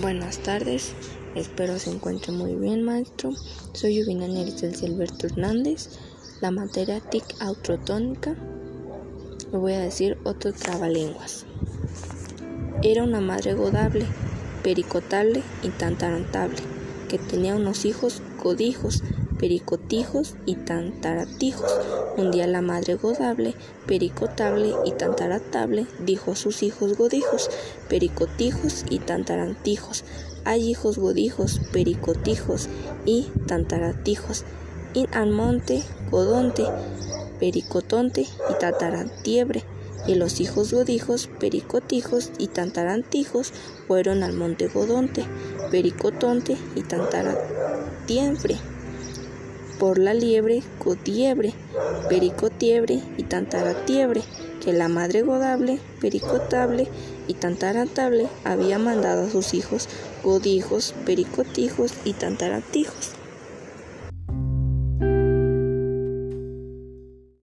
Buenas tardes, espero se encuentre muy bien, maestro. Soy Yubina Neris Alberto Hernández, la materia TIC autotónica. Le voy a decir otro trabalenguas. Era una madre godable, pericotable y tantarantable, que tenía unos hijos godijos, pericotijos y tantaratijos. Un día la madre godable, pericotable y tantaratable dijo a sus hijos godijos, pericotijos y tantarantijos. Hay hijos godijos, pericotijos y tantaratijos. In al monte, godonte, pericotonte y tantarantiebre. Y los hijos godijos, pericotijos y tantarantijos fueron al monte godonte, pericotonte y tantarantiebre por la liebre, cotiebre, pericotiebre y tantaratiebre, que la madre godable, pericotable y tantaratable había mandado a sus hijos godijos, pericotijos y tantaratijos.